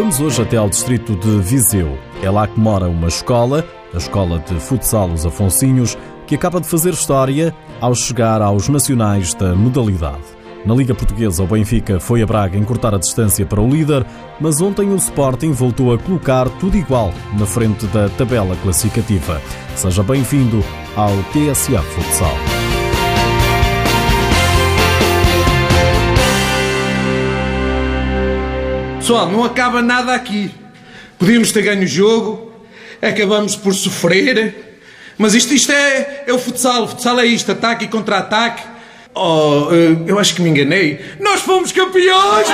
Vamos hoje até ao distrito de Viseu. É lá que mora uma escola, a Escola de Futsal Os Afonsinhos, que acaba de fazer história ao chegar aos nacionais da modalidade. Na Liga Portuguesa, o Benfica foi a Braga encurtar a distância para o líder, mas ontem o Sporting voltou a colocar tudo igual na frente da tabela classificativa. Seja bem-vindo ao TSA Futsal. Pessoal, não acaba nada aqui. Podíamos ter ganho o jogo, acabamos por sofrer, mas isto, isto é, é o futsal. O futsal é isto: ataque e contra-ataque. Oh, eh, eu acho que me enganei. Nós fomos campeões,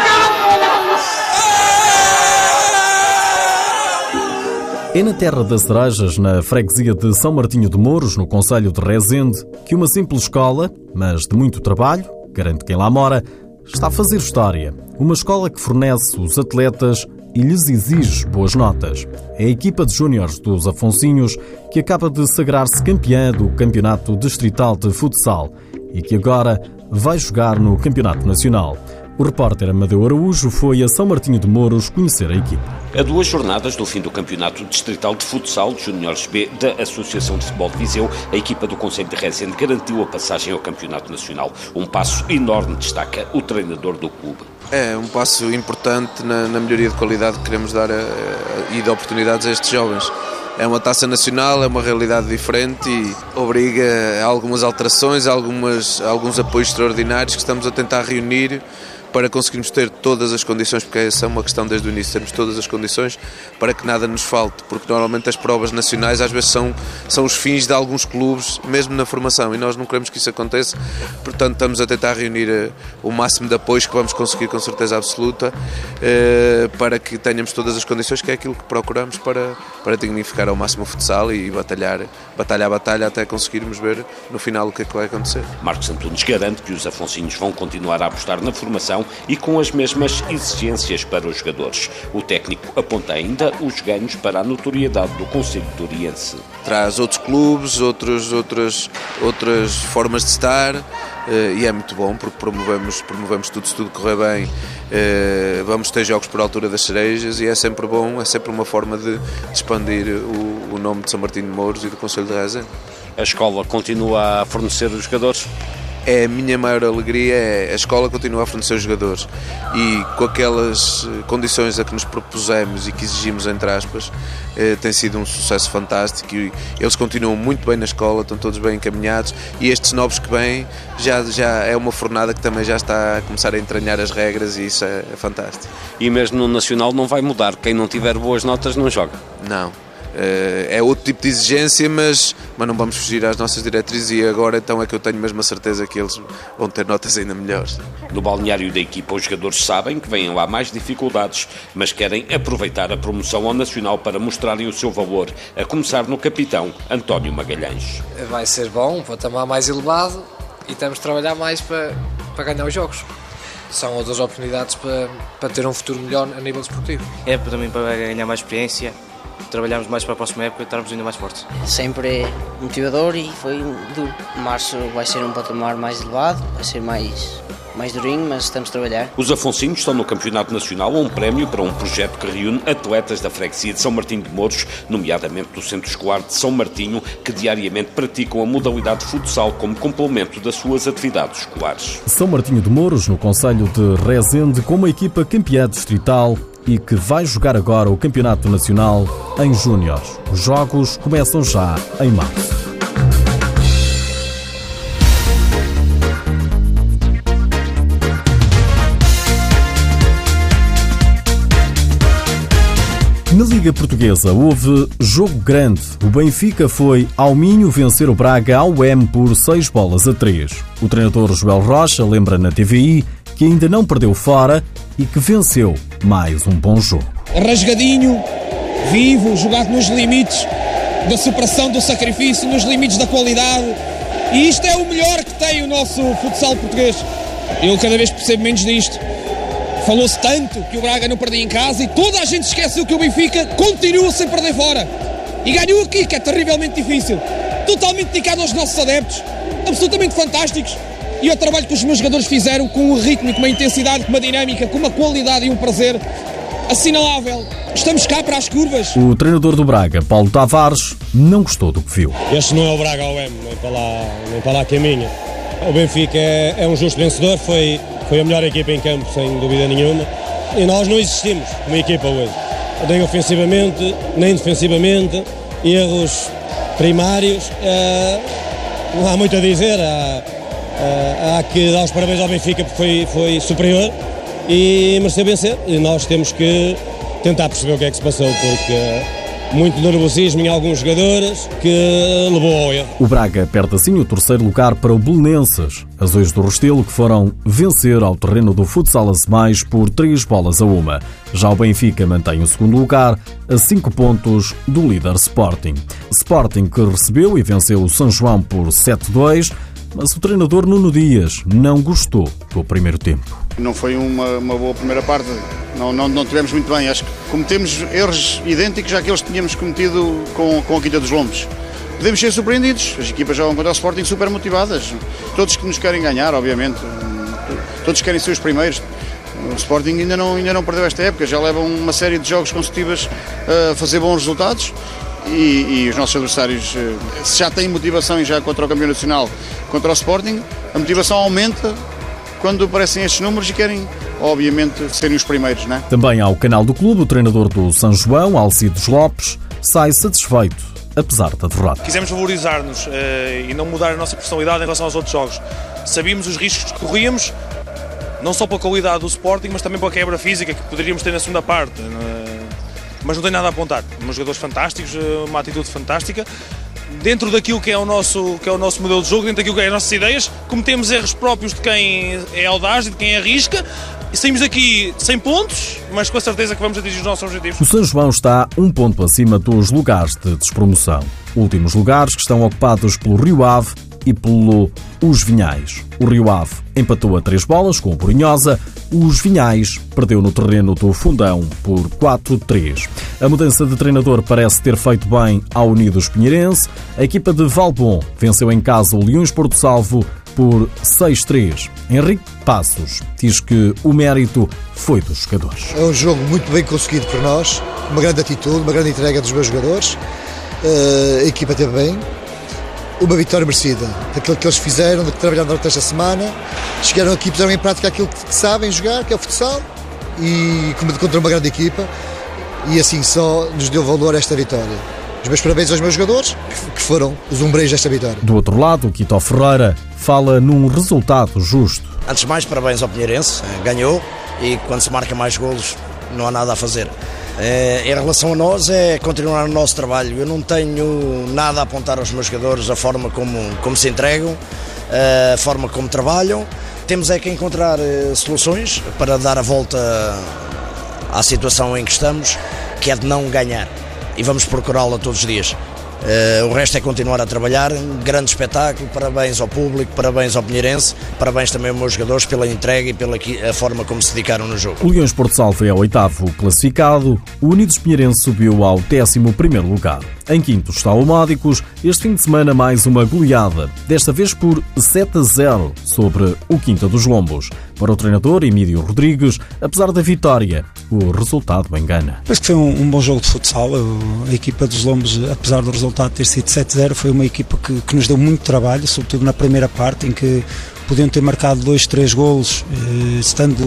É na Terra das Cerejas, na freguesia de São Martinho de Mouros, no Conselho de Rezende, que uma simples escola, mas de muito trabalho, garante quem lá mora, está a fazer história. Uma escola que fornece os atletas e lhes exige boas notas. É a equipa de júniores dos Afonsinhos que acaba de sagrar-se campeã do Campeonato Distrital de Futsal e que agora vai jogar no Campeonato Nacional. O repórter Amadeu Araújo foi a São Martinho de Mouros conhecer a equipe. A duas jornadas do fim do Campeonato Distrital de Futsal de Júniores B da Associação de Futebol de Viseu, a equipa do Conselho de Rezende garantiu a passagem ao Campeonato Nacional. Um passo enorme, destaca o treinador do clube. É um passo importante na, na melhoria de qualidade que queremos dar a, a, e de oportunidades a estes jovens. É uma taça nacional, é uma realidade diferente e obriga a algumas alterações, a algumas, a alguns apoios extraordinários que estamos a tentar reunir para conseguirmos ter todas as condições, porque essa é uma questão desde o início, termos todas as condições para que nada nos falte, porque normalmente as provas nacionais às vezes são, são os fins de alguns clubes, mesmo na formação, e nós não queremos que isso aconteça, portanto estamos a tentar reunir eh, o máximo de apoios que vamos conseguir com certeza absoluta eh, para que tenhamos todas as condições, que é aquilo que procuramos para, para dignificar ao máximo o futsal e batalhar, batalha a batalha até conseguirmos ver no final o que é que vai acontecer. Marcos Antunes garante que os afonsinhos vão continuar a apostar na formação e com as mesmas exigências para os jogadores. O técnico aponta ainda os ganhos para a notoriedade do Conselho Oriense. Traz outros clubes, outros, outras, outras formas de estar eh, e é muito bom porque promovemos, promovemos tudo, se tudo correr bem. Eh, vamos ter jogos por altura das cerejas e é sempre bom, é sempre uma forma de, expandir o, o nome de São Martinho de Mouros e do Conselho de Rezende. A escola continua a fornecer os jogadores? É a minha maior alegria é a escola continuar a fornecer jogadores. E com aquelas eh, condições a que nos propusemos e que exigimos entre aspas eh, tem sido um sucesso fantástico. E eles continuam muito bem na escola estão todos bem encaminhados. E estes novos que vêm já, já é uma fornada que também já está a começar a entranhar as regras e isso é, é fantástico. E mesmo no Nacional não vai mudar. Quem não tiver boas notas não joga. Não é outro tipo de exigência, mas, mas não vamos fugir às nossas diretrizes e agora então é que eu tenho mesmo a certeza que eles vão ter notas ainda melhores. No balneário da equipa, os jogadores sabem que vêm lá mais dificuldades, mas querem aproveitar a promoção ao Nacional para mostrarem o seu valor, a começar no capitão António Magalhães. Vai ser bom, para tomar mais elevado e temos de trabalhar mais para, para ganhar os jogos são outras oportunidades para, para ter um futuro melhor a nível desportivo. É também para ganhar mais experiência, trabalharmos mais para a próxima época e estarmos ainda mais fortes. Sempre é motivador e foi duro. Março vai ser um patamar mais elevado, vai ser mais mais durinho, mas estamos a trabalhar. Os Afonsinhos estão no Campeonato Nacional a um prémio para um projeto que reúne atletas da freguesia de São Martinho de Mouros, nomeadamente do Centro Escolar de São Martinho, que diariamente praticam a modalidade de futsal como complemento das suas atividades escolares. São Martinho de Mouros, no Conselho de Rezende, com uma equipa campeã distrital e que vai jogar agora o Campeonato Nacional em Júniores. Os jogos começam já em março. Na Liga Portuguesa houve jogo grande. O Benfica foi ao Minho vencer o Braga ao M por 6 bolas a 3. O treinador Joel Rocha lembra na TVI que ainda não perdeu fora e que venceu mais um bom jogo. Rasgadinho, vivo, jogado nos limites da superação do sacrifício, nos limites da qualidade. E isto é o melhor que tem o nosso futsal português. Eu cada vez percebo menos disto. Falou-se tanto que o Braga não perdia em casa e toda a gente esqueceu que o Benfica continua sem perder fora. E ganhou aqui, que é terrivelmente difícil. Totalmente dedicado aos nossos adeptos. Absolutamente fantásticos. E o trabalho que os meus jogadores fizeram com um ritmo, com uma intensidade, com uma dinâmica, com uma qualidade e um prazer assinalável. Estamos cá para as curvas. O treinador do Braga, Paulo Tavares, não gostou do que viu. Este não é o Braga OM, nem para lá, nem para lá caminha. O Benfica é, é um justo vencedor, foi, foi a melhor equipa em campo, sem dúvida nenhuma. E nós não existimos como equipa hoje. Nem ofensivamente, nem defensivamente. Erros primários. Uh, não há muito a dizer. Há, uh, há que dar os parabéns ao Benfica porque foi, foi superior e mereceu vencer. E nós temos que tentar perceber o que é que se passou, porque muito nervosismo em alguns jogadores que levou ao erro. O Braga perde assim o terceiro lugar para o Belenenses, azuis do Restelo que foram vencer ao terreno do Futsal Mais por três bolas a uma. Já o Benfica mantém o segundo lugar a cinco pontos do líder Sporting. Sporting que recebeu e venceu o São João por 7-2, mas o treinador Nuno Dias não gostou do primeiro tempo. Não foi uma, uma boa primeira parte, não, não, não tivemos muito bem. Acho que cometemos erros idênticos àqueles que tínhamos cometido com, com a Quinta dos Lombos. Podemos ser surpreendidos, as equipas jogam contra o Sporting super motivadas. Todos que nos querem ganhar, obviamente, todos querem ser os primeiros. O Sporting ainda não, ainda não perdeu esta época, já levam uma série de jogos consecutivos a fazer bons resultados. E, e, os nossos adversários, eh, se já têm motivação e já contra o campeão nacional, contra o Sporting, a motivação aumenta quando aparecem estes números e querem, obviamente, serem os primeiros. Não é? Também ao canal do clube, o treinador do São João, Alcides Lopes, sai satisfeito, apesar da derrota. Quisemos valorizar-nos uh, e não mudar a nossa personalidade em relação aos outros jogos. Sabíamos os riscos que corríamos, não só pela qualidade do Sporting, mas também pela quebra física que poderíamos ter na segunda parte. Uh, mas não tem nada a apontar. Uns jogadores fantásticos, eh, uma atitude fantástica dentro daquilo que é o nosso, que é o nosso modelo de jogo, dentro daquilo que é as nossas ideias, cometemos erros próprios de quem é audaz e de quem arrisca. E saímos aqui sem pontos, mas com a certeza que vamos atingir os nossos objetivos. O São João está um ponto acima dos lugares de despromoção. Últimos lugares que estão ocupados pelo Rio Ave e pelo Os Vinhais. O Rio Ave empatou a três bolas com o Borinhosa, os Vinhais perdeu no terreno do Fundão por 4-3. A mudança de treinador parece ter feito bem ao Unidos Pinheirense. A equipa de Valbon venceu em casa o Leões Porto Salvo por 6-3. Henrique Passos diz que o mérito foi dos jogadores. É um jogo muito bem conseguido por nós, uma grande atitude, uma grande entrega dos meus jogadores. Uh, a equipa teve bem, uma vitória merecida daquilo que eles fizeram, do que trabalharam durante esta semana. Chegaram aqui, puseram em prática aquilo que sabem jogar, que é o futsal, e contra uma grande equipa, e assim só nos deu valor esta vitória. Os meus parabéns aos meus jogadores, que foram os umbreiros desta vitória. Do outro lado, o Quito Ferreira fala num resultado justo. Antes de mais, parabéns ao Pinheirense, ganhou, e quando se marca mais golos, não há nada a fazer. É, em relação a nós, é continuar o nosso trabalho. Eu não tenho nada a apontar aos meus jogadores, a forma como, como se entregam, a forma como trabalham. Temos é que encontrar eh, soluções para dar a volta à situação em que estamos, que é de não ganhar. E vamos procurá-la todos os dias. Uh, o resto é continuar a trabalhar. Um grande espetáculo. Parabéns ao público, parabéns ao Pinheirense, parabéns também aos meus jogadores pela entrega e pela a forma como se dedicaram no jogo. O Leões Porto Salvo é o oitavo classificado. O Unidos Pinheirense subiu ao décimo primeiro lugar. Em quinto está o Módicos. Este fim de semana mais uma goleada, desta vez por 7 a 0 sobre o Quinta dos Lombos. Para o treinador Emílio Rodrigues, apesar da vitória, o resultado engana. Penso que foi um, um, bom jogo de futsal. A equipa dos Lombos, apesar do resultado ter sido 7-0, foi uma equipa que, que, nos deu muito trabalho, sobretudo na primeira parte, em que podiam ter marcado dois, três golos, eh, estando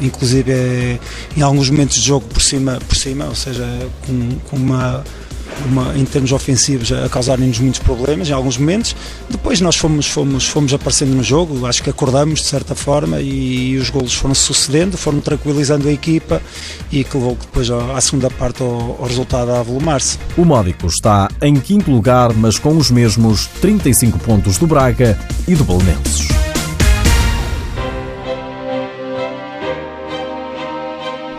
inclusive eh, em alguns momentos de jogo por cima, por cima ou seja, com, com uma uma, em termos ofensivos a causarem-nos muitos problemas em alguns momentos. Depois nós fomos, fomos, fomos aparecendo no jogo, acho que acordamos de certa forma e, e os golos foram sucedendo, foram tranquilizando a equipa e que levou depois à segunda parte ao resultado a avolumar-se. O Módico está em quinto lugar, mas com os mesmos 35 pontos do Braga e do Belenenses.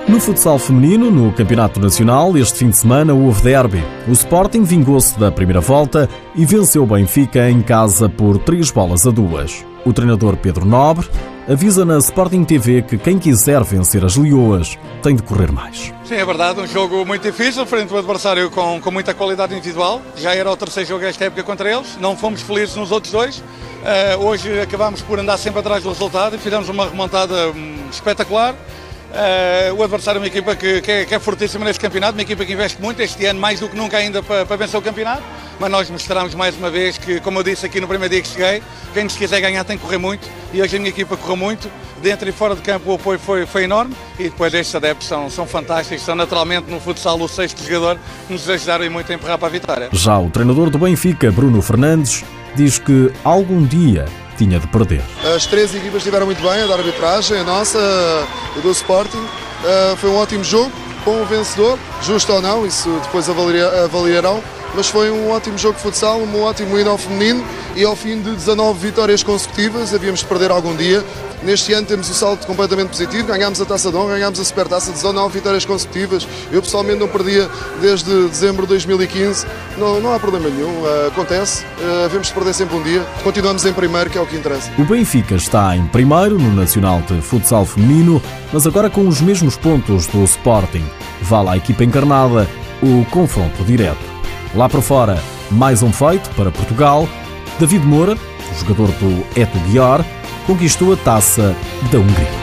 No futsal feminino, no Campeonato Nacional, este fim de semana houve derby. O Sporting vingou-se da primeira volta e venceu o Benfica em casa por três bolas a duas. O treinador Pedro Nobre avisa na Sporting TV que quem quiser vencer as Leoas tem de correr mais. Sim, é verdade, um jogo muito difícil, frente ao adversário com, com muita qualidade individual. Já era o terceiro jogo esta época contra eles, não fomos felizes nos outros dois. Uh, hoje acabámos por andar sempre atrás do resultado e fizemos uma remontada um, espetacular Uh, o adversário é uma equipa que, que, é, que, é, fortíssima neste campeonato, uma equipa que investe muito este ano, mais do que nunca ainda para, para vencer o campeonato. Mas nós mostramos mais uma vez que, como eu disse aqui no primeiro dia que cheguei, quem nos quiser ganhar tem que correr muito e hoje a minha equipa correu muito. Dentro e fora de campo o apoio foi, foi enorme e depois estes adeptos são, são fantásticos, são naturalmente no futsal o sexto jogador nos ajudaram muito a empurrar para a vitória. Já o treinador do Benfica, Bruno Fernandes, diz que algum dia tinha de perder. As três equipas estiveram muito bem, a da arbitragem, a nossa, a do Sporting. Uh, foi um ótimo jogo, bom vencedor, justo ou não, isso depois avaliarão. Mas foi um ótimo jogo de futsal, um ótimo hino ao feminino e ao fim de 19 vitórias consecutivas, havíamos de perder algum dia. Neste ano temos o salto completamente positivo, ganhámos a Taça de Honra, ganhámos a Supertaça, 19 vitórias consecutivas. Eu pessoalmente não perdia desde dezembro de 2015, não, não há problema nenhum, uh, acontece, uh, havemos de perder sempre um dia. Continuamos em primeiro, que é o que interessa. O Benfica está em primeiro no Nacional de Futsal Feminino, mas agora com os mesmos pontos do Sporting. Vale à equipa encarnada o confronto direto. Lá para fora, mais um feito para Portugal. David Moura, jogador do Eto Guiar, conquistou a taça da Hungria.